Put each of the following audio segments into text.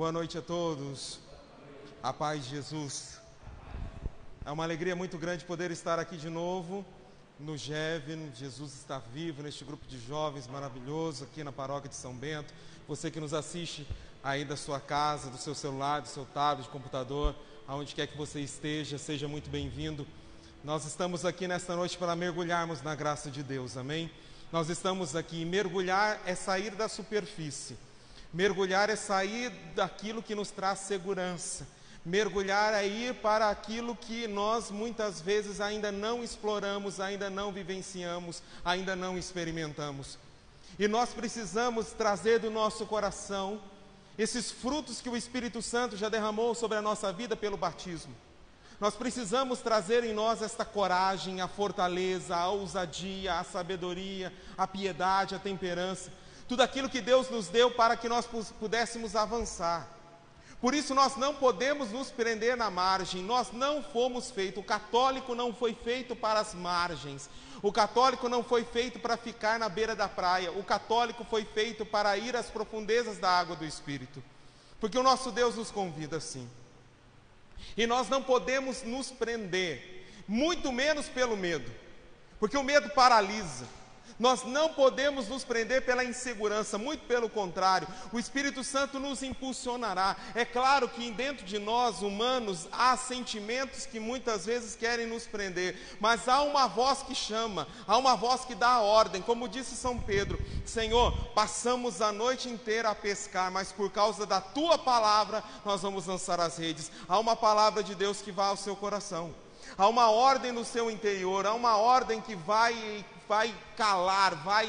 Boa noite a todos. A paz de Jesus. É uma alegria muito grande poder estar aqui de novo no GEV. Jesus está vivo neste grupo de jovens maravilhoso aqui na paróquia de São Bento. Você que nos assiste aí da sua casa, do seu celular, do seu tablet, computador, aonde quer que você esteja, seja muito bem-vindo. Nós estamos aqui nesta noite para mergulharmos na graça de Deus, amém? Nós estamos aqui, mergulhar é sair da superfície, mergulhar é sair daquilo que nos traz segurança, mergulhar é ir para aquilo que nós muitas vezes ainda não exploramos, ainda não vivenciamos, ainda não experimentamos. E nós precisamos trazer do nosso coração esses frutos que o Espírito Santo já derramou sobre a nossa vida pelo batismo. Nós precisamos trazer em nós esta coragem, a fortaleza, a ousadia, a sabedoria, a piedade, a temperança, tudo aquilo que Deus nos deu para que nós pudéssemos avançar. Por isso nós não podemos nos prender na margem, nós não fomos feitos, o católico não foi feito para as margens, o católico não foi feito para ficar na beira da praia, o católico foi feito para ir às profundezas da água do Espírito, porque o nosso Deus nos convida assim. E nós não podemos nos prender, muito menos pelo medo, porque o medo paralisa. Nós não podemos nos prender pela insegurança, muito pelo contrário, o Espírito Santo nos impulsionará. É claro que dentro de nós, humanos, há sentimentos que muitas vezes querem nos prender, mas há uma voz que chama, há uma voz que dá a ordem, como disse São Pedro: Senhor, passamos a noite inteira a pescar, mas por causa da tua palavra nós vamos lançar as redes. Há uma palavra de Deus que vai ao seu coração. Há uma ordem no seu interior, há uma ordem que vai vai calar, vai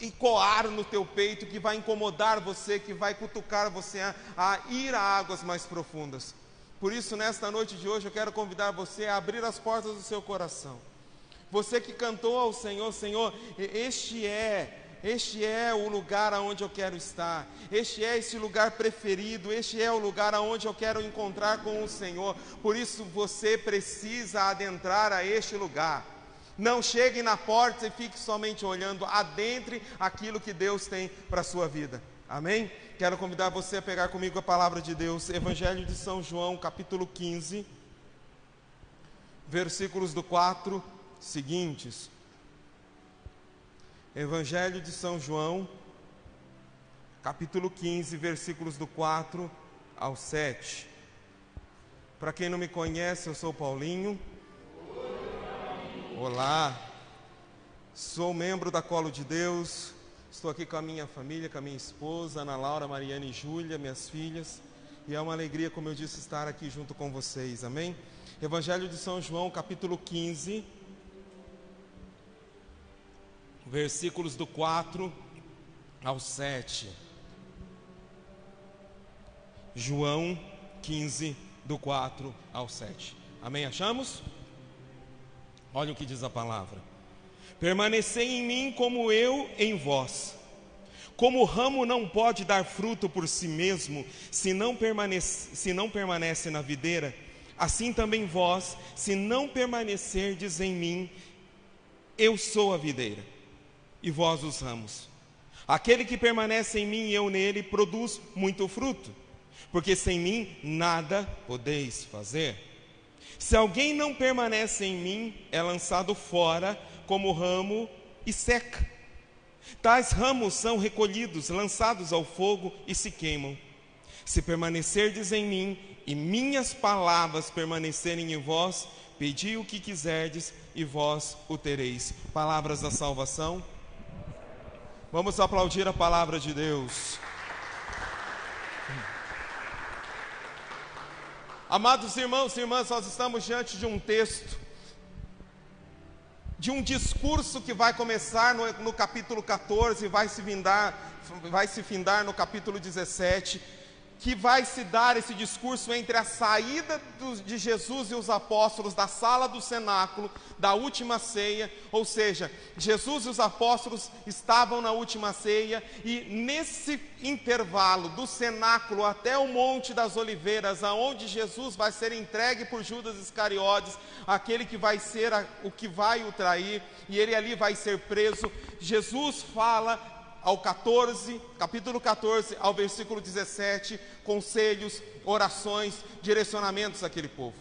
ecoar no teu peito, que vai incomodar você, que vai cutucar você a, a, ir a águas mais profundas. Por isso, nesta noite de hoje, eu quero convidar você a abrir as portas do seu coração. Você que cantou ao Senhor, Senhor, este é este é o lugar aonde eu quero estar, este é esse lugar preferido, este é o lugar aonde eu quero encontrar com o Senhor. Por isso você precisa adentrar a este lugar. Não chegue na porta e fique somente olhando, adentre aquilo que Deus tem para a sua vida. Amém? Quero convidar você a pegar comigo a palavra de Deus, Evangelho de São João, capítulo 15, versículos do 4 seguintes. Evangelho de São João, capítulo 15, versículos do 4 ao 7. Para quem não me conhece, eu sou Paulinho. Olá, sou membro da Colo de Deus, estou aqui com a minha família, com a minha esposa, Ana Laura, Mariana e Júlia, minhas filhas, e é uma alegria, como eu disse, estar aqui junto com vocês, amém? Evangelho de São João, capítulo 15, versículos do 4 ao 7. João 15, do 4 ao 7. Amém? Achamos? Olha o que diz a palavra: Permanecei em mim como eu em vós. Como o ramo não pode dar fruto por si mesmo, se não permanece, se não permanece na videira, assim também vós, se não permanecerdes em mim, eu sou a videira, e vós os ramos. Aquele que permanece em mim e eu nele produz muito fruto, porque sem mim nada podeis fazer. Se alguém não permanece em mim, é lançado fora como ramo e seca. Tais ramos são recolhidos, lançados ao fogo e se queimam. Se permanecerdes em mim e minhas palavras permanecerem em vós, pedi o que quiserdes e vós o tereis. Palavras da salvação. Vamos aplaudir a palavra de Deus. Amados irmãos e irmãs, nós estamos diante de um texto, de um discurso que vai começar no, no capítulo 14 e vai se, vai se findar no capítulo 17 que vai se dar esse discurso entre a saída de Jesus e os apóstolos da sala do cenáculo, da última ceia, ou seja, Jesus e os apóstolos estavam na última ceia, e nesse intervalo do cenáculo até o Monte das Oliveiras, aonde Jesus vai ser entregue por Judas Iscariotes, aquele que vai ser a, o que vai o trair, e ele ali vai ser preso, Jesus fala ao 14, capítulo 14, ao versículo 17, conselhos, orações, direcionamentos àquele povo.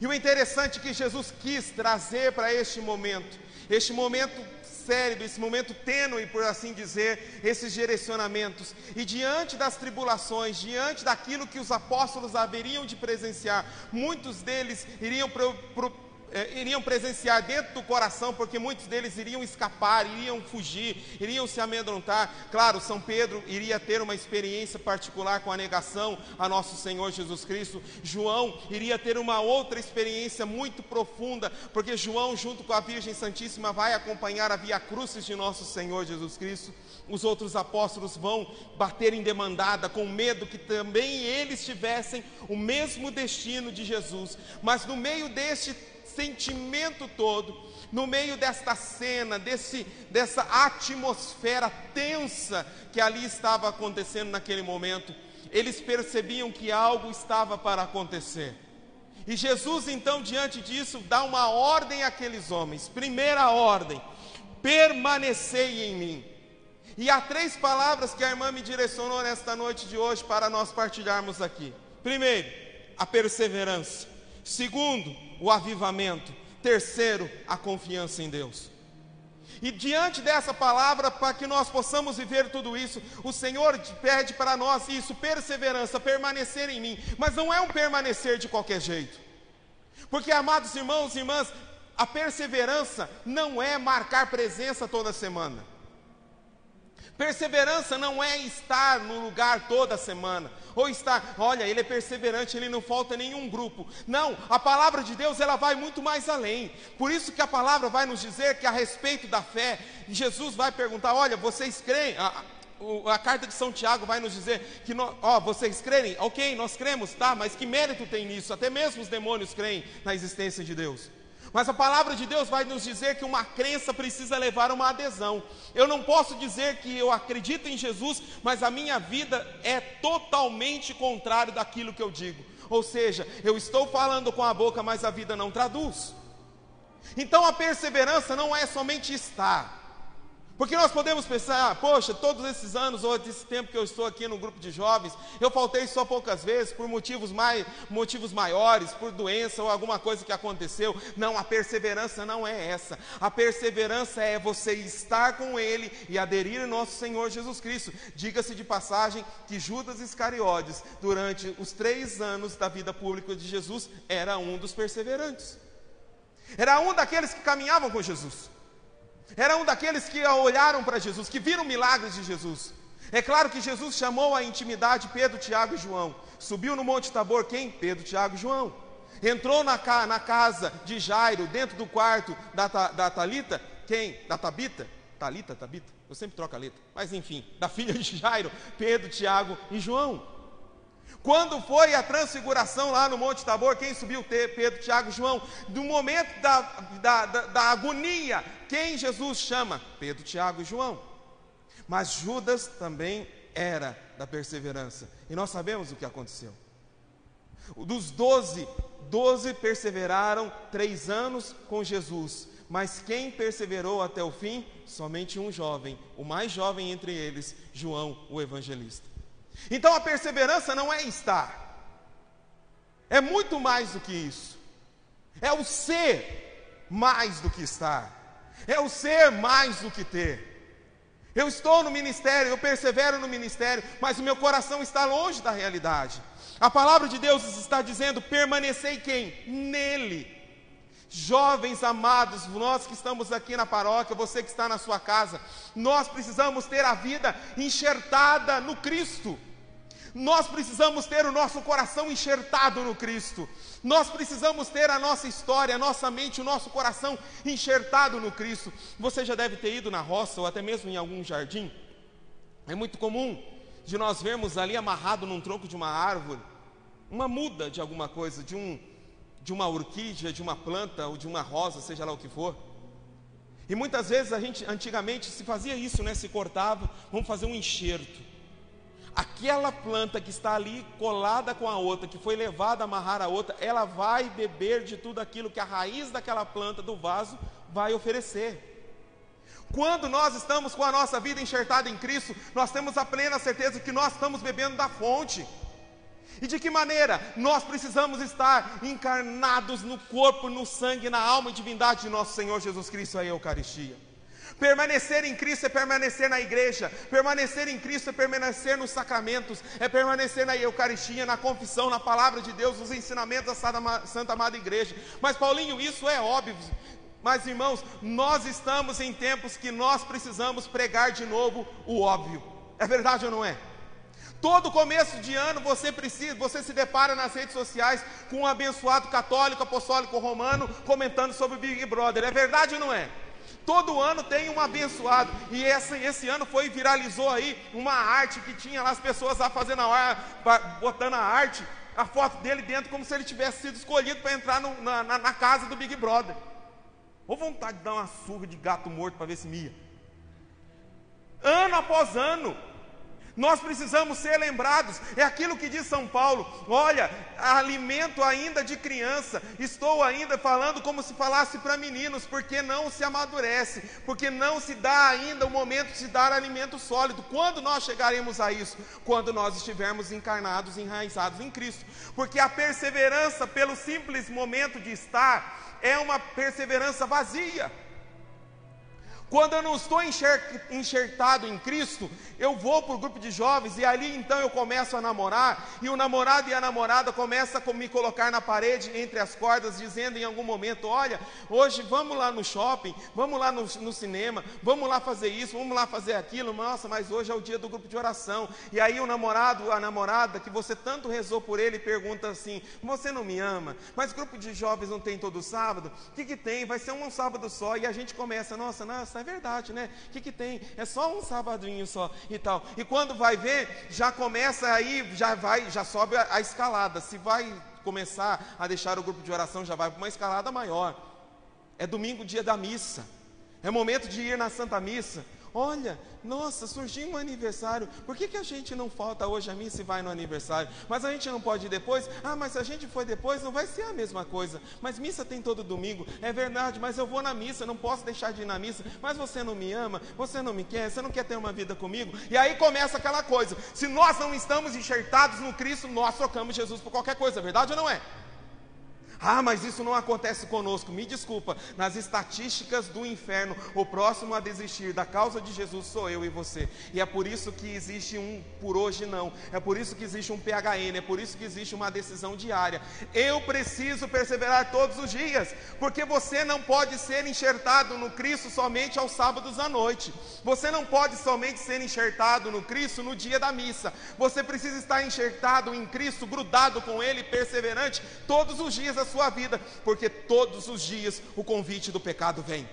E o interessante é que Jesus quis trazer para este momento, este momento sério, esse momento tênue, por assim dizer, esses direcionamentos. E diante das tribulações, diante daquilo que os apóstolos haveriam de presenciar, muitos deles iriam pro, pro, é, iriam presenciar dentro do coração, porque muitos deles iriam escapar, iriam fugir, iriam se amedrontar. Claro, São Pedro iria ter uma experiência particular com a negação a nosso Senhor Jesus Cristo. João iria ter uma outra experiência muito profunda, porque João, junto com a Virgem Santíssima, vai acompanhar a via crucis de nosso Senhor Jesus Cristo. Os outros apóstolos vão bater em demandada, com medo que também eles tivessem o mesmo destino de Jesus. Mas no meio deste sentimento todo, no meio desta cena, desse, dessa atmosfera tensa que ali estava acontecendo naquele momento, eles percebiam que algo estava para acontecer. E Jesus, então, diante disso, dá uma ordem àqueles homens. Primeira ordem: permanecei em mim. E há três palavras que a irmã me direcionou nesta noite de hoje para nós partilharmos aqui. Primeiro, a perseverança. Segundo, o avivamento. Terceiro, a confiança em Deus. E diante dessa palavra, para que nós possamos viver tudo isso, o Senhor pede para nós isso, perseverança, permanecer em mim. Mas não é um permanecer de qualquer jeito. Porque, amados irmãos e irmãs, a perseverança não é marcar presença toda semana. Perseverança não é estar no lugar toda semana, ou estar, olha, ele é perseverante, ele não falta nenhum grupo. Não, a palavra de Deus ela vai muito mais além. Por isso que a palavra vai nos dizer que a respeito da fé, Jesus vai perguntar: olha, vocês creem? A, a, carta de São Tiago vai nos dizer que, ó, vocês creem? Ok, nós cremos, tá, mas que mérito tem nisso? Até mesmo os demônios creem na existência de Deus. Mas a palavra de Deus vai nos dizer que uma crença precisa levar uma adesão. Eu não posso dizer que eu acredito em Jesus, mas a minha vida é totalmente contrário daquilo que eu digo. Ou seja, eu estou falando com a boca, mas a vida não traduz. Então a perseverança não é somente estar, porque nós podemos pensar, ah, poxa, todos esses anos ou esse tempo que eu estou aqui no grupo de jovens, eu faltei só poucas vezes por motivos, mai, motivos maiores, por doença ou alguma coisa que aconteceu. Não, a perseverança não é essa. A perseverança é você estar com Ele e aderir ao nosso Senhor Jesus Cristo. Diga-se de passagem que Judas Iscariotes, durante os três anos da vida pública de Jesus, era um dos perseverantes. Era um daqueles que caminhavam com Jesus. Era um daqueles que olharam para Jesus, que viram milagres de Jesus. É claro que Jesus chamou a intimidade Pedro, Tiago e João. Subiu no Monte Tabor quem? Pedro, Tiago e João. Entrou na, na casa de Jairo, dentro do quarto da, da Talita, quem? Da Tabita? Talita, Tabita? Eu sempre troco a letra. Mas enfim, da filha de Jairo, Pedro, Tiago e João. Quando foi a transfiguração lá no Monte Tabor, quem subiu? Pedro, Tiago João. No momento da, da, da, da agonia, quem Jesus chama? Pedro, Tiago e João. Mas Judas também era da perseverança. E nós sabemos o que aconteceu. Dos doze, doze perseveraram três anos com Jesus. Mas quem perseverou até o fim? Somente um jovem, o mais jovem entre eles, João, o evangelista. Então a perseverança não é estar, é muito mais do que isso, é o ser mais do que estar, é o ser mais do que ter. Eu estou no ministério, eu persevero no ministério, mas o meu coração está longe da realidade. A palavra de Deus está dizendo: permanecei quem? Nele. Jovens amados, nós que estamos aqui na paróquia, você que está na sua casa, nós precisamos ter a vida enxertada no Cristo. Nós precisamos ter o nosso coração enxertado no Cristo. Nós precisamos ter a nossa história, a nossa mente, o nosso coração enxertado no Cristo. Você já deve ter ido na roça ou até mesmo em algum jardim. É muito comum de nós vermos ali amarrado num tronco de uma árvore uma muda de alguma coisa, de um de uma orquídea, de uma planta ou de uma rosa, seja lá o que for. E muitas vezes a gente antigamente se fazia isso, né? Se cortava, vamos fazer um enxerto aquela planta que está ali colada com a outra, que foi levada a amarrar a outra, ela vai beber de tudo aquilo que a raiz daquela planta do vaso vai oferecer. Quando nós estamos com a nossa vida enxertada em Cristo, nós temos a plena certeza que nós estamos bebendo da fonte. E de que maneira? Nós precisamos estar encarnados no corpo, no sangue, na alma e divindade de nosso Senhor Jesus Cristo, a Eucaristia. Permanecer em Cristo é permanecer na igreja, permanecer em Cristo é permanecer nos sacramentos, é permanecer na Eucaristia, na confissão, na palavra de Deus, nos ensinamentos da Santa, Amada Igreja. Mas, Paulinho, isso é óbvio. Mas, irmãos, nós estamos em tempos que nós precisamos pregar de novo o óbvio. É verdade ou não é? Todo começo de ano você precisa, você se depara nas redes sociais com um abençoado católico, apostólico romano comentando sobre o Big Brother. É verdade ou não é? Todo ano tem um abençoado. E esse, esse ano foi, viralizou aí uma arte que tinha lá as pessoas lá fazendo a hora, botando a arte, a foto dele dentro, como se ele tivesse sido escolhido para entrar no, na, na, na, casa do Big Brother. Ou vontade de dar uma surra de gato morto para ver se mia. Ano após ano, nós precisamos ser lembrados, é aquilo que diz São Paulo: olha, alimento ainda de criança, estou ainda falando como se falasse para meninos, porque não se amadurece, porque não se dá ainda o momento de dar alimento sólido. Quando nós chegaremos a isso? Quando nós estivermos encarnados, enraizados em Cristo, porque a perseverança, pelo simples momento de estar, é uma perseverança vazia. Quando eu não estou enxertado em Cristo, eu vou para o grupo de jovens e ali então eu começo a namorar, e o namorado e a namorada começam a me colocar na parede entre as cordas, dizendo em algum momento: Olha, hoje vamos lá no shopping, vamos lá no, no cinema, vamos lá fazer isso, vamos lá fazer aquilo. Nossa, mas hoje é o dia do grupo de oração. E aí o namorado, a namorada, que você tanto rezou por ele, pergunta assim: Você não me ama? Mas grupo de jovens não tem todo sábado? O que, que tem? Vai ser um sábado só. E a gente começa: Nossa, nossa, é verdade, né? O que, que tem? É só um sabadinho só e tal. E quando vai ver, já começa aí, já vai, já sobe a, a escalada. Se vai começar a deixar o grupo de oração, já vai para uma escalada maior. É domingo, dia da missa. É momento de ir na Santa Missa. Olha, nossa, surgiu um aniversário. Por que, que a gente não falta hoje a missa e vai no aniversário? Mas a gente não pode ir depois? Ah, mas se a gente for depois, não vai ser a mesma coisa. Mas missa tem todo domingo. É verdade, mas eu vou na missa, não posso deixar de ir na missa. Mas você não me ama, você não me quer, você não quer ter uma vida comigo? E aí começa aquela coisa. Se nós não estamos enxertados no Cristo, nós trocamos Jesus por qualquer coisa, é verdade ou não é? Ah, mas isso não acontece conosco. Me desculpa, nas estatísticas do inferno, o próximo a desistir da causa de Jesus sou eu e você. E é por isso que existe um por hoje não. É por isso que existe um PHN, é por isso que existe uma decisão diária. Eu preciso perseverar todos os dias, porque você não pode ser enxertado no Cristo somente aos sábados à noite. Você não pode somente ser enxertado no Cristo no dia da missa. Você precisa estar enxertado em Cristo, grudado com ele, perseverante todos os dias sua vida, porque todos os dias o convite do pecado vem.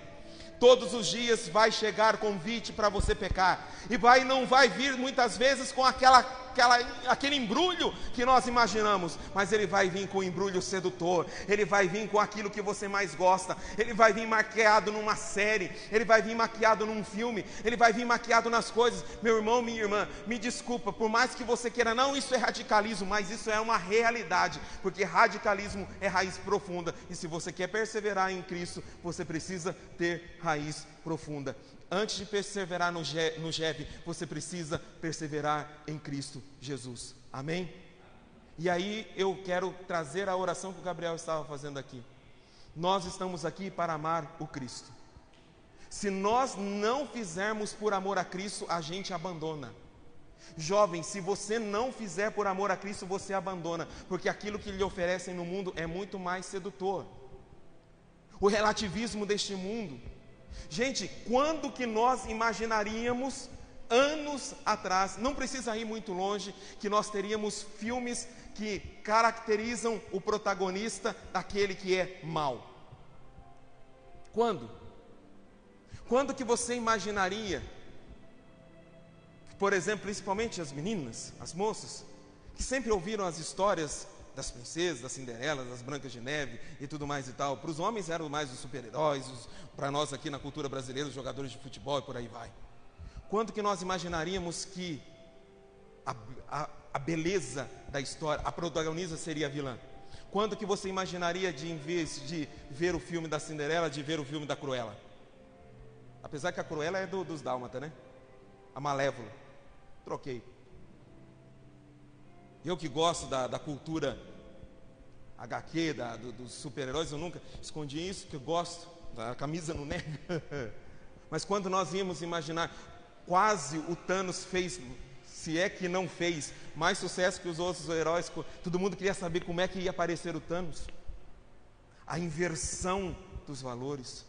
Todos os dias vai chegar convite para você pecar. E vai não vai vir muitas vezes com aquela, aquela, aquele embrulho que nós imaginamos, mas ele vai vir com o embrulho sedutor. Ele vai vir com aquilo que você mais gosta. Ele vai vir maquiado numa série, ele vai vir maquiado num filme, ele vai vir maquiado nas coisas. Meu irmão, minha irmã, me desculpa, por mais que você queira, não, isso é radicalismo, mas isso é uma realidade, porque radicalismo é raiz profunda. E se você quer perseverar em Cristo, você precisa ter raiz raiz profunda. Antes de perseverar no, no JEV, você precisa perseverar em Cristo Jesus. Amém? E aí eu quero trazer a oração que o Gabriel estava fazendo aqui. Nós estamos aqui para amar o Cristo. Se nós não fizermos por amor a Cristo, a gente abandona. Jovem, se você não fizer por amor a Cristo, você abandona, porque aquilo que lhe oferecem no mundo é muito mais sedutor. O relativismo deste mundo, Gente, quando que nós imaginaríamos anos atrás, não precisa ir muito longe, que nós teríamos filmes que caracterizam o protagonista daquele que é mal? Quando? Quando que você imaginaria, por exemplo, principalmente as meninas, as moças, que sempre ouviram as histórias das princesas, das Cinderelas, das Brancas de Neve e tudo mais e tal. Para os homens eram mais os super-heróis, para nós aqui na cultura brasileira, os jogadores de futebol e por aí vai. Quanto que nós imaginaríamos que a, a, a beleza da história, a protagonista seria a vilã? Quando que você imaginaria de, em vez de ver o filme da Cinderela, de ver o filme da Cruella? Apesar que a Cruella é do, dos Dálmata, né? A Malévola. Troquei. Eu que gosto da, da cultura HQ, da, do, dos super-heróis, eu nunca escondi isso, que eu gosto. A camisa não nega. Mas quando nós íamos imaginar, quase o Thanos fez, se é que não fez, mais sucesso que os outros heróis, todo mundo queria saber como é que ia aparecer o Thanos. A inversão dos valores.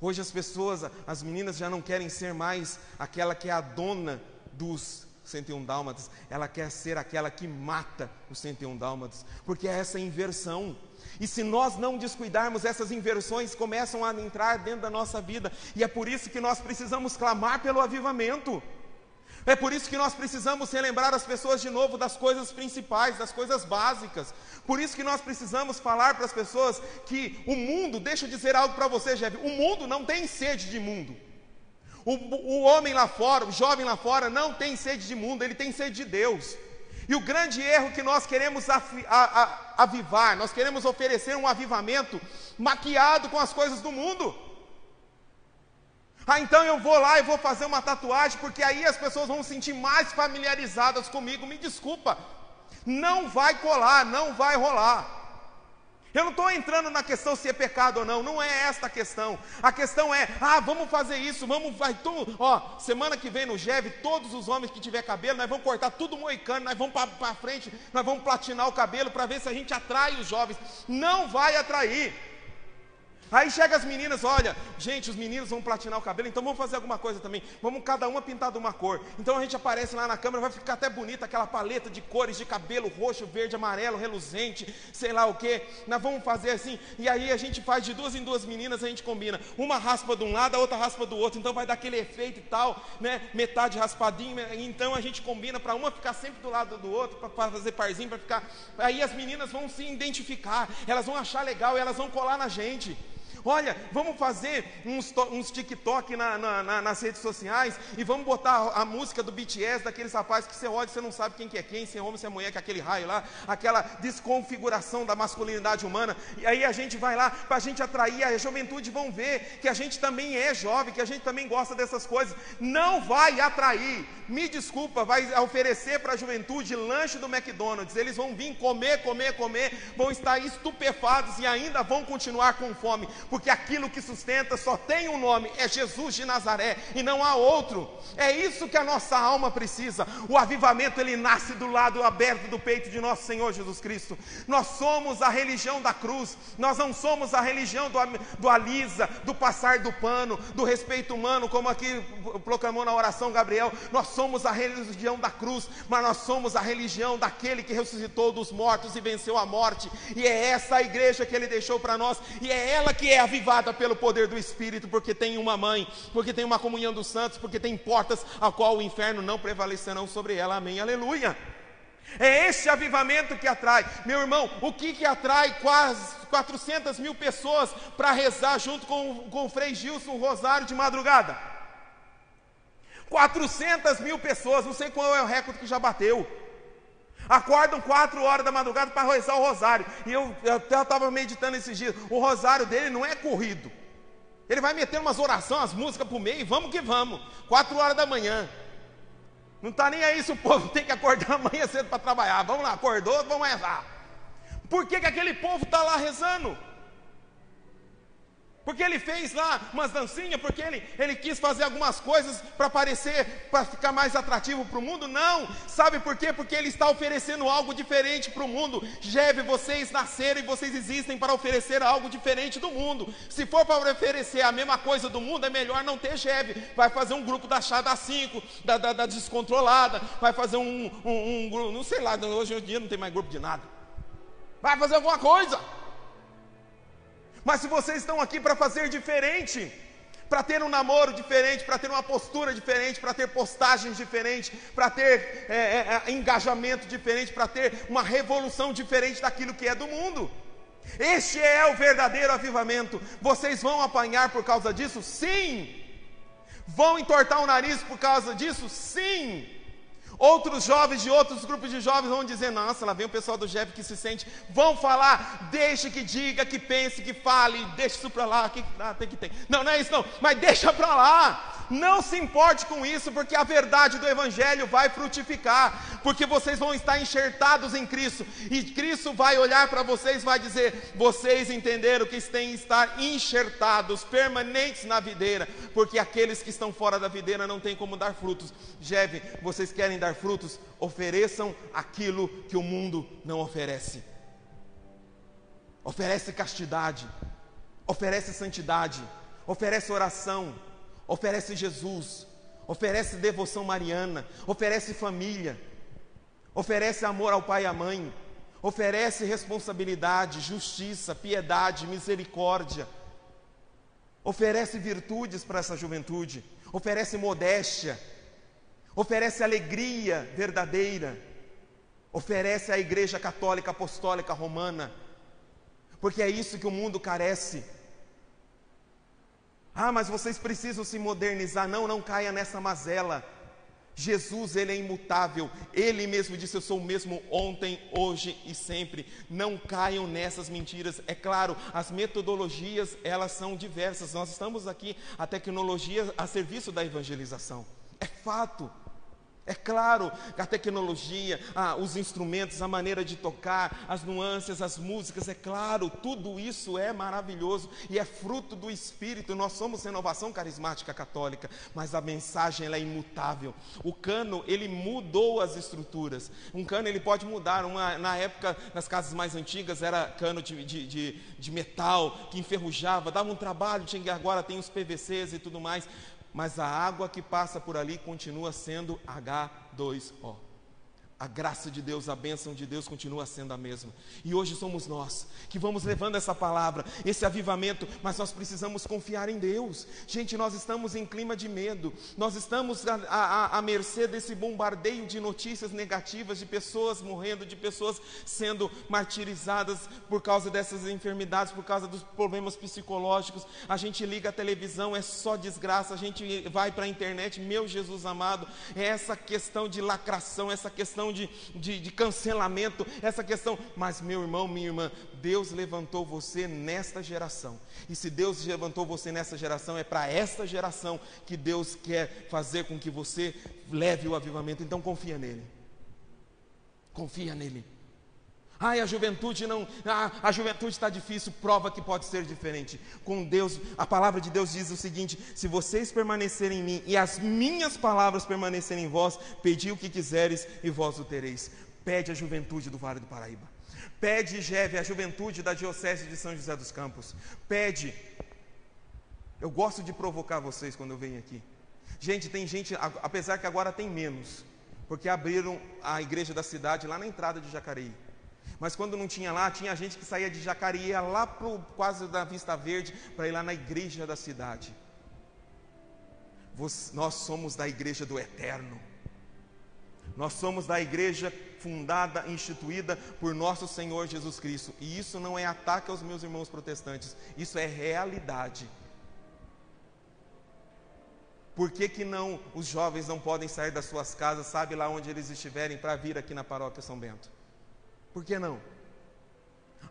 Hoje as pessoas, as meninas já não querem ser mais aquela que é a dona dos 101 dálmatas, ela quer ser aquela que mata os 101 dálmatas, porque é essa inversão. E se nós não descuidarmos, essas inversões começam a entrar dentro da nossa vida, e é por isso que nós precisamos clamar pelo avivamento. É por isso que nós precisamos relembrar as pessoas de novo das coisas principais, das coisas básicas. Por isso que nós precisamos falar para as pessoas que o mundo, deixa eu dizer algo para você, Jeff, o mundo não tem sede de mundo. O, o homem lá fora, o jovem lá fora, não tem sede de mundo, ele tem sede de Deus. E o grande erro que nós queremos avivar, nós queremos oferecer um avivamento maquiado com as coisas do mundo. Ah, então eu vou lá e vou fazer uma tatuagem, porque aí as pessoas vão se sentir mais familiarizadas comigo. Me desculpa, não vai colar, não vai rolar. Eu não estou entrando na questão se é pecado ou não, não é esta a questão. A questão é, ah, vamos fazer isso, vamos, vai tudo. Ó, semana que vem no GEV, todos os homens que tiver cabelo, nós vamos cortar tudo moicano, nós vamos para frente, nós vamos platinar o cabelo para ver se a gente atrai os jovens. Não vai atrair. Aí chega as meninas, olha, gente, os meninos vão platinar o cabelo, então vamos fazer alguma coisa também. Vamos cada uma pintar de uma cor. Então a gente aparece lá na câmera, vai ficar até bonita aquela paleta de cores de cabelo roxo, verde, amarelo, reluzente, sei lá o que. Nós vamos fazer assim, e aí a gente faz de duas em duas meninas, a gente combina. Uma raspa de um lado, a outra raspa do outro. Então vai dar aquele efeito e tal, né? Metade raspadinho. Então a gente combina para uma ficar sempre do lado do outro, para fazer parzinho, para ficar. Aí as meninas vão se identificar, elas vão achar legal e elas vão colar na gente. Olha, vamos fazer uns, uns TikTok na, na, na, nas redes sociais e vamos botar a, música do BTS, daqueles rapazes que você olha e você não sabe quem que é quem, se é homem, se é mulher, que é aquele raio lá, aquela desconfiguração da masculinidade humana. E aí a gente vai lá para a gente atrair, a juventude vão ver que a gente também é jovem, que a gente também gosta dessas coisas. Não vai atrair, me desculpa, vai oferecer para a juventude lanche do McDonald's. Eles vão vir comer, comer, comer, vão estar estupefados e ainda vão continuar com fome porque aquilo que sustenta só tem um nome, é Jesus de Nazaré e não há outro. É isso que a nossa alma precisa. O avivamento ele nasce do lado aberto do peito de nosso Senhor Jesus Cristo. Nós somos a religião da cruz, nós não somos a religião do, do alisa, do passar do pano, do respeito humano, como aqui proclamou na oração Gabriel. Nós somos a religião da cruz, mas nós somos a religião daquele que ressuscitou dos mortos e venceu a morte. E é essa a igreja que ele deixou para nós, e é ela que é avivada pelo poder do Espírito, porque tem uma mãe, porque tem uma comunhão dos santos, porque tem portas a qual o inferno não prevalecerão sobre ela. Amém. Aleluia. É esse avivamento que atrai. Meu irmão, o que, que atrai quase 400 mil pessoas para rezar junto com, com o Frei Gilson Rosário de madrugada? 400 mil pessoas, não sei qual é o recorde que já bateu. Acordam quatro horas da madrugada para rezar o rosário. E eu, até estava meditando esses dias. O rosário dele não é corrido. Ele vai meter umas orações, as músicas para o meio, e vamos que vamos. Quatro horas da manhã. Não está nem aí se o povo tem que acordar amanhã cedo para trabalhar. Vamos lá, acordou, vamos rezar. Por que, que aquele povo está lá rezando? Porque ele fez lá umas dancinhas, porque ele, ele quis fazer algumas coisas para parecer, para ficar mais atrativo para o mundo? Não. Sabe por quê? Porque ele está oferecendo algo diferente para o mundo. Jeve, vocês nasceram e vocês existem para oferecer algo diferente do mundo. Se for para oferecer a mesma coisa do mundo, é melhor não ter Jeve. Vai fazer um grupo da chá da 5, da, da, da, descontrolada, vai fazer um, um, um, não sei lá, hoje em dia não tem mais grupo de nada. Vai fazer alguma coisa. Mas se vocês estão aqui para fazer diferente, para ter um namoro diferente, para ter uma postura diferente, para ter postagens diferentes, para ter é, é, é, engajamento diferente, para ter uma revolução diferente daquilo que é do mundo. Este é o verdadeiro avivamento. Vocês vão apanhar por causa disso? Sim. Vão entortar o nariz por causa disso? Sim. Outros jovens de outros grupos de jovens vão dizer: Nossa, lá vem o pessoal do Jeff que se sente. Vão falar, deixe que diga, que pense, que fale, deixe isso para lá. Que, ah, tem que ter. Não, não é isso não, mas deixa para lá. Não se importe com isso, porque a verdade do Evangelho vai frutificar, porque vocês vão estar enxertados em Cristo, e Cristo vai olhar para vocês e vai dizer: Vocês entenderam que têm que estar enxertados, permanentes na videira, porque aqueles que estão fora da videira não têm como dar frutos. Jeve, vocês querem dar frutos? Ofereçam aquilo que o mundo não oferece. Oferece castidade, oferece santidade, oferece oração, oferece Jesus, oferece devoção mariana, oferece família, oferece amor ao pai e à mãe, oferece responsabilidade, justiça, piedade, misericórdia, oferece virtudes para essa juventude, oferece modéstia, oferece alegria verdadeira, oferece a Igreja Católica Apostólica Romana, porque é isso que o mundo carece ah, mas vocês precisam se modernizar. Não, não caia nessa mazela. Jesus, ele é imutável. Ele mesmo disse: Eu sou o mesmo ontem, hoje e sempre. Não caiam nessas mentiras. É claro, as metodologias, elas são diversas. Nós estamos aqui, a tecnologia a serviço da evangelização. É fato. É claro a tecnologia, ah, os instrumentos, a maneira de tocar, as nuances, as músicas, é claro, tudo isso é maravilhoso e é fruto do Espírito. Nós somos renovação carismática católica, mas a mensagem é imutável. O cano ele mudou as estruturas. Um cano ele pode mudar. Uma, na época, nas casas mais antigas era cano de, de, de, de metal que enferrujava, dava um trabalho. Tinha, agora tem os PVCs e tudo mais mas a água que passa por ali continua sendo H2O. A graça de Deus, a bênção de Deus continua sendo a mesma. E hoje somos nós que vamos levando essa palavra, esse avivamento, mas nós precisamos confiar em Deus. Gente, nós estamos em clima de medo, nós estamos à, mercê desse bombardeio de notícias negativas, de pessoas morrendo, de pessoas sendo martirizadas por causa dessas enfermidades, por causa dos problemas psicológicos. A gente liga a televisão, é só desgraça, a gente vai para a internet, meu Jesus amado, é essa questão de lacração, essa questão questão de, de, de cancelamento, essa questão. Mas, meu irmão, minha irmã, Deus levantou você nesta geração. E se Deus levantou você nessa geração, é para esta geração que Deus quer fazer com que você leve o avivamento. Então, confia nele. Confia nele. Ai, a juventude não, ah, a juventude está difícil, prova que pode ser diferente. Com Deus, a palavra de Deus diz o seguinte: se vocês permanecerem em mim e as minhas palavras permanecerem em vós, pedi o que quiseres e vós o tereis. Pede a juventude do Vale do Paraíba. Pede, Jeve, a juventude da Diocese de São José dos Campos. Pede. Eu gosto de provocar vocês quando eu venho aqui. Gente, tem gente, apesar que agora tem menos, porque abriram a igreja da cidade lá na entrada de Jacareí. Mas quando não tinha lá, tinha gente que saía de Jacareí lá pro, quase da Vista Verde para ir lá na igreja da cidade. nós somos da igreja do eterno. Nós somos da igreja fundada, instituída por nosso Senhor Jesus Cristo. E isso não é ataque aos meus irmãos protestantes, isso é realidade. Por que, que não os jovens não podem sair das suas casas, sabe lá onde eles estiverem, para vir aqui na paróquia São Bento? Por que não?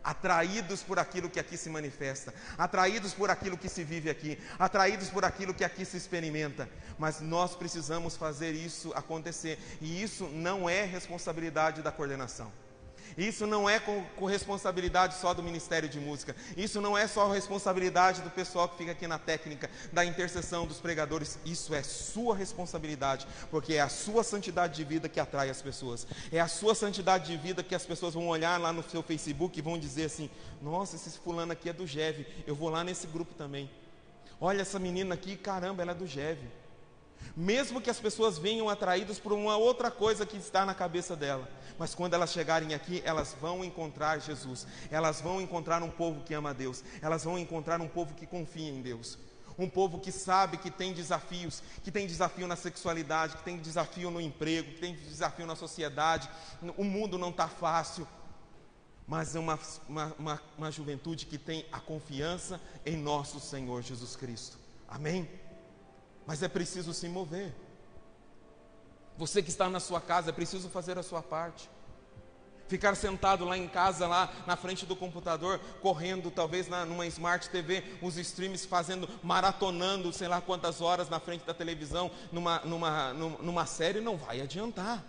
Atraídos por aquilo que aqui se manifesta, atraídos por aquilo que se vive aqui, atraídos por aquilo que aqui se experimenta, mas nós precisamos fazer isso acontecer, e isso não é responsabilidade da coordenação. Isso não é com, com, responsabilidade só do Ministério de Música. Isso não é só responsabilidade do pessoal que fica aqui na técnica, da intercessão dos pregadores. Isso é sua responsabilidade, porque é a sua santidade de vida que atrai as pessoas. É a sua santidade de vida que as pessoas vão olhar lá no seu Facebook e vão dizer assim: Nossa, esse fulano aqui é do GEV. Eu vou lá nesse grupo também. Olha essa menina aqui, caramba, ela é do GEV. Mesmo que as pessoas venham atraídas por uma outra coisa que está na cabeça dela mas quando elas chegarem aqui, elas vão encontrar Jesus, elas vão encontrar um povo que ama a Deus, elas vão encontrar um povo que confia em Deus. Um povo que sabe que tem desafios, que tem desafio na sexualidade, que tem desafio no emprego, que tem desafio na sociedade. O mundo não está fácil, mas é uma, uma, uma, uma, juventude que tem a confiança em nosso Senhor Jesus Cristo. Amém? Mas é preciso se mover. Você que está na sua casa, é preciso fazer a sua parte. Ficar sentado lá em casa, lá na frente do computador, correndo, talvez na, numa Smart TV, os streams fazendo, maratonando, sei lá quantas horas na frente da televisão, numa, numa, numa série, não vai adiantar.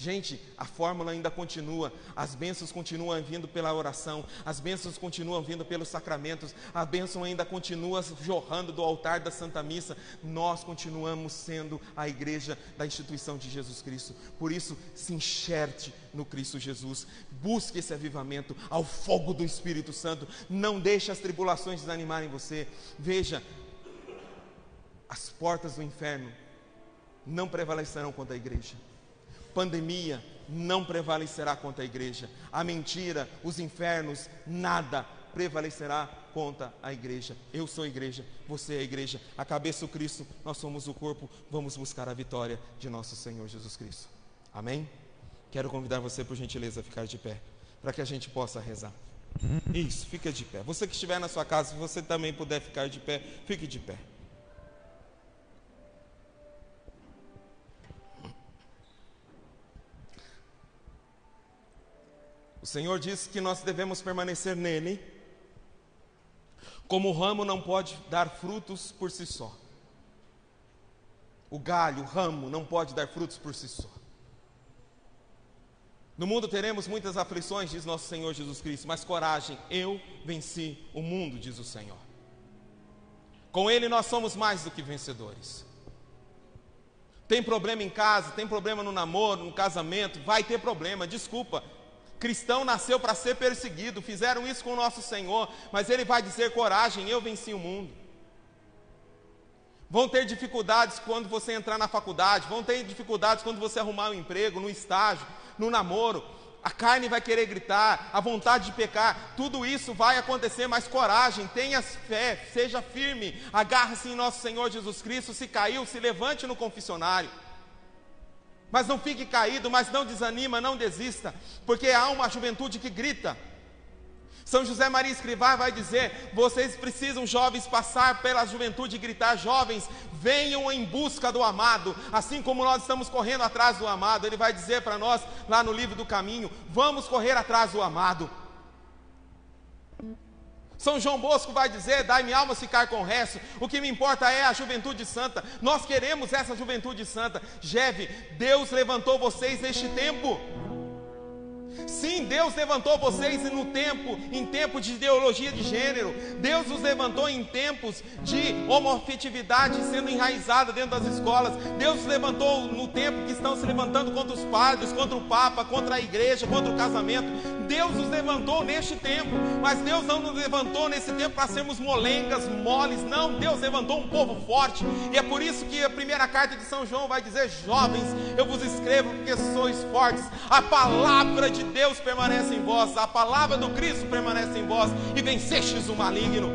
Gente, a fórmula ainda continua, as bênçãos continuam vindo pela oração, as bênçãos continuam vindo pelos sacramentos, a bênção ainda continua jorrando do altar da Santa Missa. Nós continuamos sendo a igreja da instituição de Jesus Cristo. Por isso, se enxerte no Cristo Jesus, busque esse avivamento ao fogo do Espírito Santo, não deixe as tribulações desanimarem você. Veja, as portas do inferno não prevalecerão contra a igreja pandemia não prevalecerá contra a igreja. A mentira, os infernos, nada prevalecerá contra a igreja. Eu sou a igreja, você é a igreja, a cabeça o Cristo, nós somos o corpo. Vamos buscar a vitória de nosso Senhor Jesus Cristo. Amém? Quero convidar você, por gentileza, a ficar de pé, para que a gente possa rezar. Isso, fica de pé. Você que estiver na sua casa, se você também puder ficar de pé, fique de pé. O Senhor disse que nós devemos permanecer nele, como o ramo não pode dar frutos por si só. O galho, o ramo, não pode dar frutos por si só. No mundo teremos muitas aflições, diz nosso Senhor Jesus Cristo, mas coragem, eu venci o mundo, diz o Senhor. Com Ele nós somos mais do que vencedores. Tem problema em casa, tem problema no namoro, no casamento, vai ter problema, desculpa, Cristão nasceu para ser perseguido, fizeram isso com o nosso Senhor, mas ele vai dizer: coragem, eu venci o mundo. Vão ter dificuldades quando você entrar na faculdade, vão ter dificuldades quando você arrumar um emprego, no estágio, no namoro. A carne vai querer gritar, a vontade de pecar, tudo isso vai acontecer, mas coragem, tenha fé, seja firme, agarre-se em nosso Senhor Jesus Cristo. Se caiu, se levante no confessionário. Mas não fique caído, mas não desanima, não desista, porque há uma juventude que grita. São José Maria Escrivá vai dizer: vocês precisam, jovens, passar pela juventude e gritar: jovens, venham em busca do amado, assim como nós estamos correndo atrás do amado. Ele vai dizer para nós, lá no livro do caminho: vamos correr atrás do amado. São João Bosco vai dizer: Dai-me alma ficar com o resto. O que me importa é a juventude santa. Nós queremos essa juventude santa. Jeve, Deus levantou vocês neste tempo. Sim, Deus levantou vocês no tempo, em tempo de ideologia de gênero. Deus os levantou em tempos de homoafetividade sendo enraizada dentro das escolas. Deus levantou no tempo que estão se levantando contra os padres, contra o Papa, contra a igreja, contra o casamento. Deus os levantou neste tempo, mas Deus não nos levantou nesse tempo para sermos molengas, moles. Não, Deus levantou um povo forte. E é por isso que a primeira carta de São João vai dizer: Jovens, eu vos escrevo porque sois fortes. A palavra de Deus permanece em vós, a palavra do Cristo permanece em vós, e vencestes o maligno.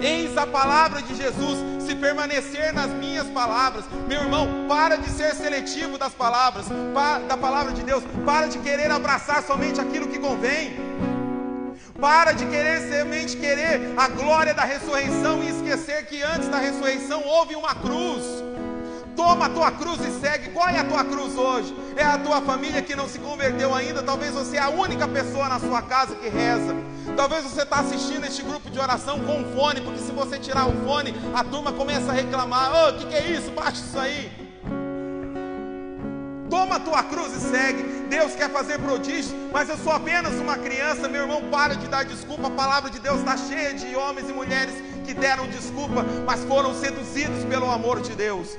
Eis a palavra de Jesus, se permanecer nas minhas palavras, meu irmão, para de ser seletivo das palavras, da palavra de Deus, para de querer abraçar somente aquilo que convém. Para de querer somente querer a glória da ressurreição e esquecer que antes da ressurreição houve uma cruz. Toma a tua cruz e segue. Qual é a tua cruz hoje? É a tua família que não se converteu ainda. Talvez você é a única pessoa na sua casa que reza. Talvez você está assistindo este grupo de oração com um fone, porque se você tirar o fone, a turma começa a reclamar: Ô, oh, o que, que é isso? Baixa isso aí. Toma a tua cruz e segue. Deus quer fazer prodígios, mas eu sou apenas uma criança. Meu irmão, para de dar desculpa. A palavra de Deus está cheia de homens e mulheres que deram desculpa, mas foram seduzidos pelo amor de Deus.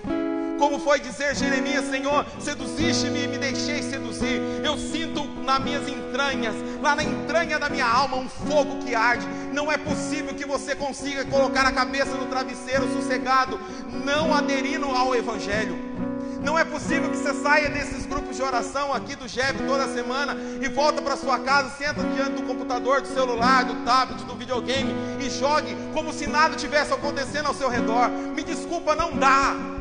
Como foi dizer Jeremias, Senhor, seduziste-me e me deixei seduzir. Eu sinto nas minhas entranhas, lá na entranha da minha alma, um fogo que arde. Não é possível que você consiga colocar a cabeça no travesseiro sossegado, não aderindo ao Evangelho. Não é possível que você saia desses grupos de oração aqui do GEB toda semana e volta para sua casa, senta diante do computador, do celular, do tablet, do videogame e jogue como se nada tivesse acontecendo ao seu redor. Me desculpa, não dá.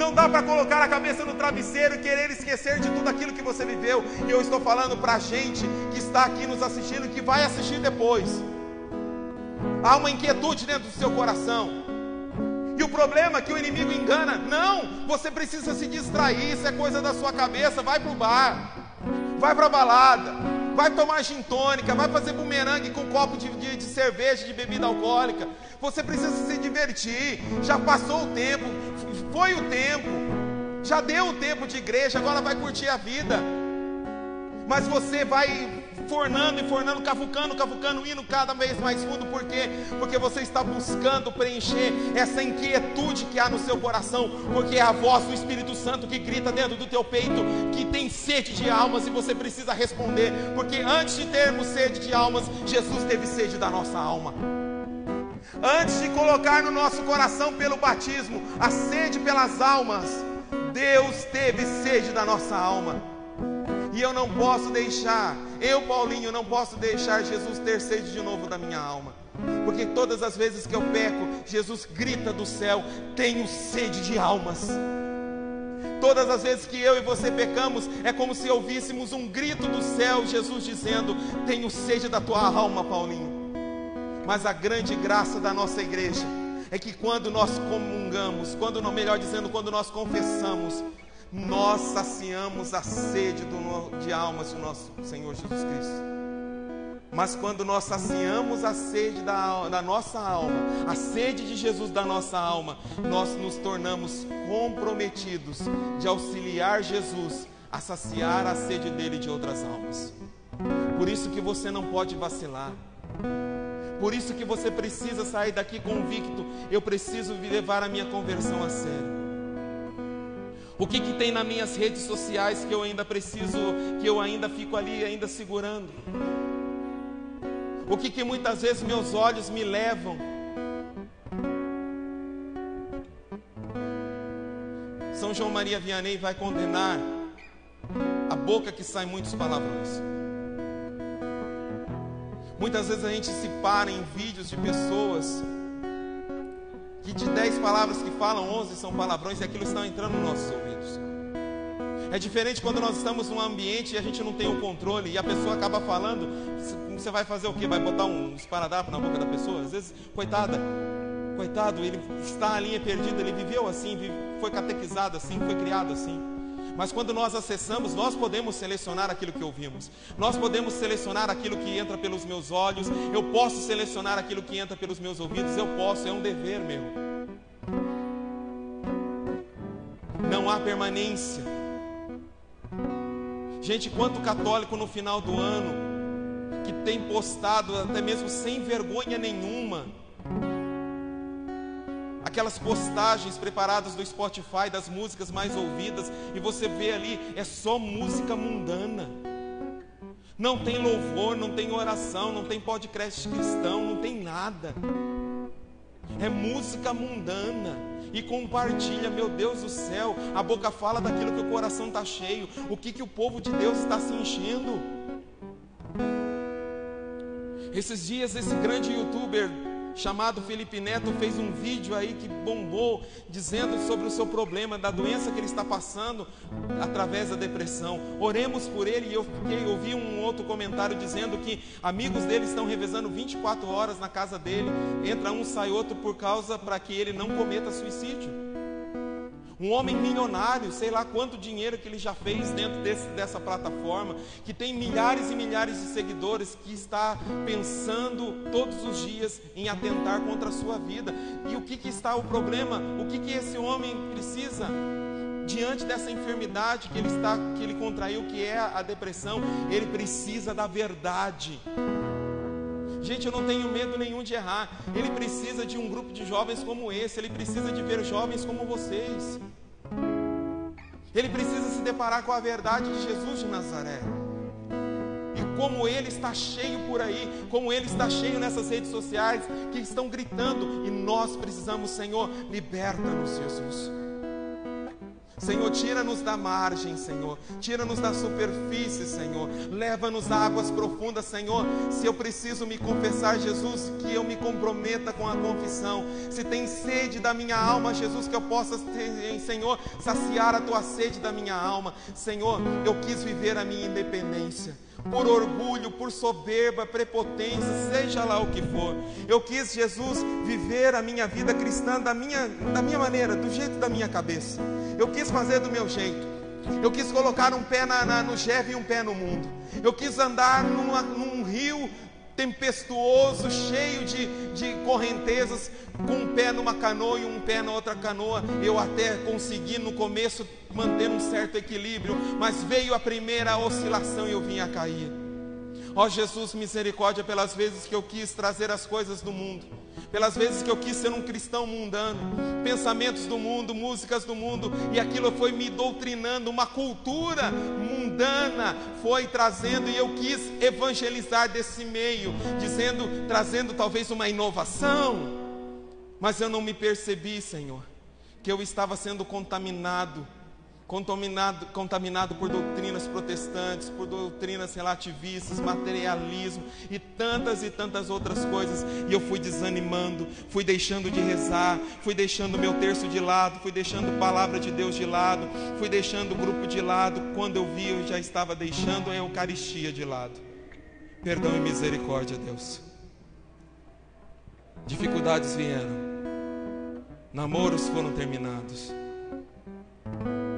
Não dá para colocar a cabeça no travesseiro e querer esquecer de tudo aquilo que você viveu. E eu estou falando para a gente que está aqui nos assistindo, que vai assistir depois. Há uma inquietude dentro do seu coração. E o problema é que o inimigo engana. Não, você precisa se distrair, isso é coisa da sua cabeça. Vai para o bar, vai para a balada, vai tomar gin tônica, vai fazer bumerangue com um copo de, de, de, cerveja, de bebida alcoólica. Você precisa se divertir. Já passou o tempo, foi o tempo, já deu o tempo de igreja, agora vai curtir a vida. Mas você vai fornando e fornando, cavucando, cavucando, indo cada vez mais fundo, por quê? Porque você está buscando preencher essa inquietude que há no seu coração, porque é a voz do Espírito Santo que grita dentro do teu peito, que tem sede de almas e você precisa responder, porque antes de termos sede de almas, Jesus teve sede da nossa alma. Antes de colocar no nosso coração pelo batismo a sede pelas almas, Deus teve sede da nossa alma. E eu não posso deixar, eu, Paulinho, não posso deixar Jesus ter sede de novo da minha alma. Porque todas as vezes que eu peco, Jesus grita do céu: Tenho sede de almas. Todas as vezes que eu e você pecamos, é como se ouvíssemos um grito do céu, Jesus dizendo: Tenho sede da tua alma, Paulinho. Mas a grande graça da nossa igreja é que quando nós comungamos, quando, melhor dizendo, quando nós confessamos, nós saciamos a sede do, de almas do nosso Senhor Jesus Cristo. Mas quando nós saciamos a sede da, da, nossa alma, a sede de Jesus da nossa alma, nós nos tornamos comprometidos de auxiliar Jesus a saciar a sede dele de outras almas. Por isso que você não pode vacilar. Por isso que você precisa sair daqui convicto, eu preciso levar a minha conversão a sério. O que, que tem nas minhas redes sociais que eu ainda preciso, que eu ainda fico ali ainda segurando? O que, que muitas vezes meus olhos me levam? São João Maria Vianney vai condenar a boca que sai muitos palavrões. Muitas vezes a gente se para em vídeos de pessoas que de 10 palavras que falam, 11 são palavrões e aquilo está entrando nos nossos ouvidos. É diferente quando nós estamos num ambiente e a gente não tem o controle e a pessoa acaba falando, você vai fazer o quê? Vai botar um esparadrapo na boca da pessoa? Às vezes, coitada, coitado, ele está ali é perdido, ele viveu assim, foi catequizado assim, foi criado assim. Mas quando nós acessamos, nós podemos selecionar aquilo que ouvimos. Nós podemos selecionar aquilo que entra pelos meus olhos. Eu posso selecionar aquilo que entra pelos meus ouvidos. Eu posso, é um dever meu. Não há permanência. Gente, quanto católico no final do ano que tem postado até mesmo sem vergonha nenhuma aquelas postagens preparadas do Spotify das músicas mais ouvidas e você vê ali é só música mundana. Não tem louvor, não tem oração, não tem podcast cristão, não tem nada. É música mundana e compartilha, meu Deus do céu, a boca fala daquilo que o coração está cheio, o que, que o povo de Deus está se enchendo. Esses dias, esse grande youtuber chamado Felipe Neto fez um vídeo aí que bombou, dizendo sobre o seu problema, da doença que ele está passando através da depressão. Oremos por ele e eu fiquei, ouvi um outro comentário dizendo que amigos dele estão revezando 24 horas na casa dele, entra um, sai outro por causa para que ele não cometa suicídio. Um homem milionário, sei lá quanto dinheiro que ele já fez dentro desse, dessa plataforma, que tem milhares e milhares de seguidores, que está pensando todos os dias em atentar contra a sua vida. E o que, que está o problema? O que, que esse homem precisa? diante dessa enfermidade que ele está, que ele contraiu, que é a depressão, ele precisa da verdade. Gente, eu não tenho medo nenhum de errar. Ele precisa de um grupo de jovens como esse, ele precisa de ver jovens como vocês. Ele precisa se deparar com a verdade de Jesus de Nazaré. E como ele está cheio por aí, como ele está cheio nessas redes sociais que estão gritando, e nós precisamos, Senhor, liberta-nos, Jesus. Senhor, tira-nos da margem, Senhor. Tira-nos da superfície, Senhor. Leva-nos a águas profundas, Senhor. Se eu preciso me confessar, Jesus, que eu me comprometa com a confissão. Se tem sede da minha alma, Jesus, que eu possa, Senhor, saciar a tua sede da minha alma. Senhor, eu quis viver a minha independência por orgulho, por soberba, prepotência, seja lá o que for. Eu quis, Jesus, viver a minha vida cristã da minha, da minha maneira, do jeito da minha cabeça. Eu quis fazer do meu jeito. Eu quis colocar um pé na, na, no Jeff e um pé no mundo. Eu quis andar numa, num rio tempestuoso, cheio de, de correntezas, com um pé numa canoa e um pé na outra canoa. Eu até consegui no começo manter um certo equilíbrio, mas veio a primeira oscilação e eu vim a cair. Ó Jesus, misericórdia pelas vezes que eu quis trazer as coisas do mundo, pelas vezes que eu quis ser um cristão mundano, pensamentos do mundo, músicas do mundo, e aquilo foi me doutrinando, uma cultura mundana foi trazendo, e eu quis evangelizar desse meio, dizendo, trazendo talvez uma inovação, mas eu não me percebi, Senhor, que eu estava sendo contaminado contaminado, contaminado por doutrinas protestantes, por doutrinas relativistas, materialismo e tantas e tantas outras coisas. E eu fui desanimando, fui deixando de rezar, fui deixando meu terço de lado, fui deixando a palavra de Deus de lado, fui deixando o grupo de lado. Quando eu vi, eu já estava deixando a Eucaristia de lado. Perdão e misericórdia, Deus. Dificuldades vieram, namoros foram terminados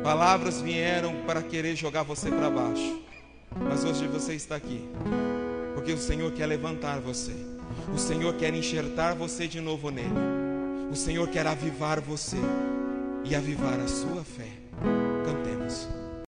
Palavras vieram para querer jogar você para baixo. Mas hoje você está aqui. Porque o Senhor quer levantar você. O Senhor quer enxertar você de novo nele. O Senhor quer avivar você e avivar a sua fé.